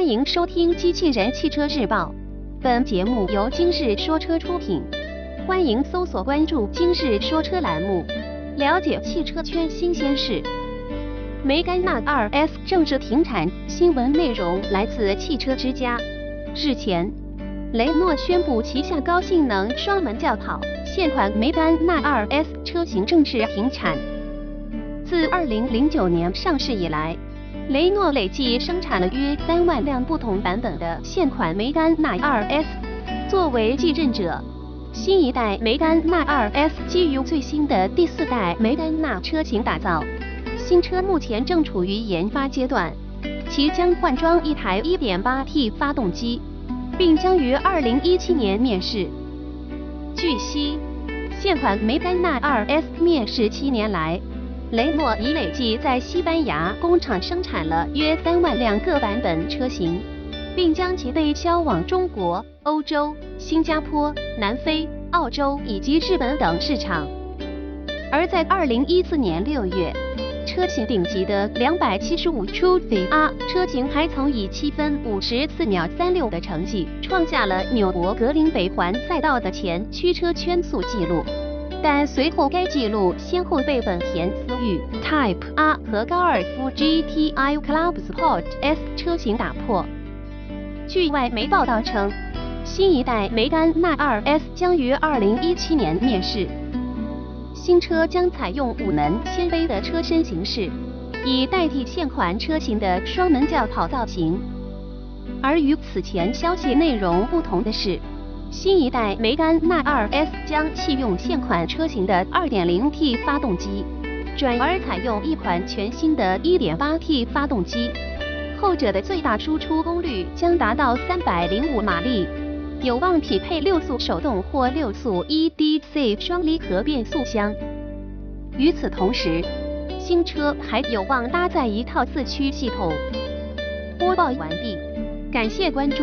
欢迎收听《机器人汽车日报》，本节目由今日说车出品。欢迎搜索关注“今日说车”栏目，了解汽车圈新鲜事。梅甘娜 2S 正式停产，新闻内容来自汽车之家。日前，雷诺宣布旗下高性能双门轿跑现款梅甘娜 2S 车型正式停产。自2009年上市以来，雷诺累计生产了约三万辆不同版本的现款梅甘娜 2S。作为继任者，新一代梅甘娜 2S 基于最新的第四代梅甘娜车型打造。新车目前正处于研发阶段，其将换装一台 1.8T 发动机，并将于2017年面世。据悉，现款梅甘娜 2S 面世七年来。雷诺已累计在西班牙工厂生产了约三万辆各版本车型，并将其被销往中国、欧洲、新加坡、南非、澳洲以及日本等市场。而在二零一四年六月，车型顶级的两百七十五 True R 车型还曾以七分五十四秒三六的成绩，创下了纽博格林北环赛道的前驱车圈速纪录。但随后该记录先后被本田思域 Type R 和高尔夫 GTI Club Sport S 车型打破。据外媒报道称，新一代梅甘娜 2S 将于2017年面世。新车将采用五门掀背的车身形式，以代替现款车型的双门轿跑造型。而与此前消息内容不同的是。新一代梅甘娜 2S 将弃用现款车型的 2.0T 发动机，转而采用一款全新的 1.8T 发动机，后者的最大输出功率将达到305马力，有望匹配六速手动或六速 EDC 双离合变速箱。与此同时，新车还有望搭载一套四驱系统。播报完毕，感谢关注。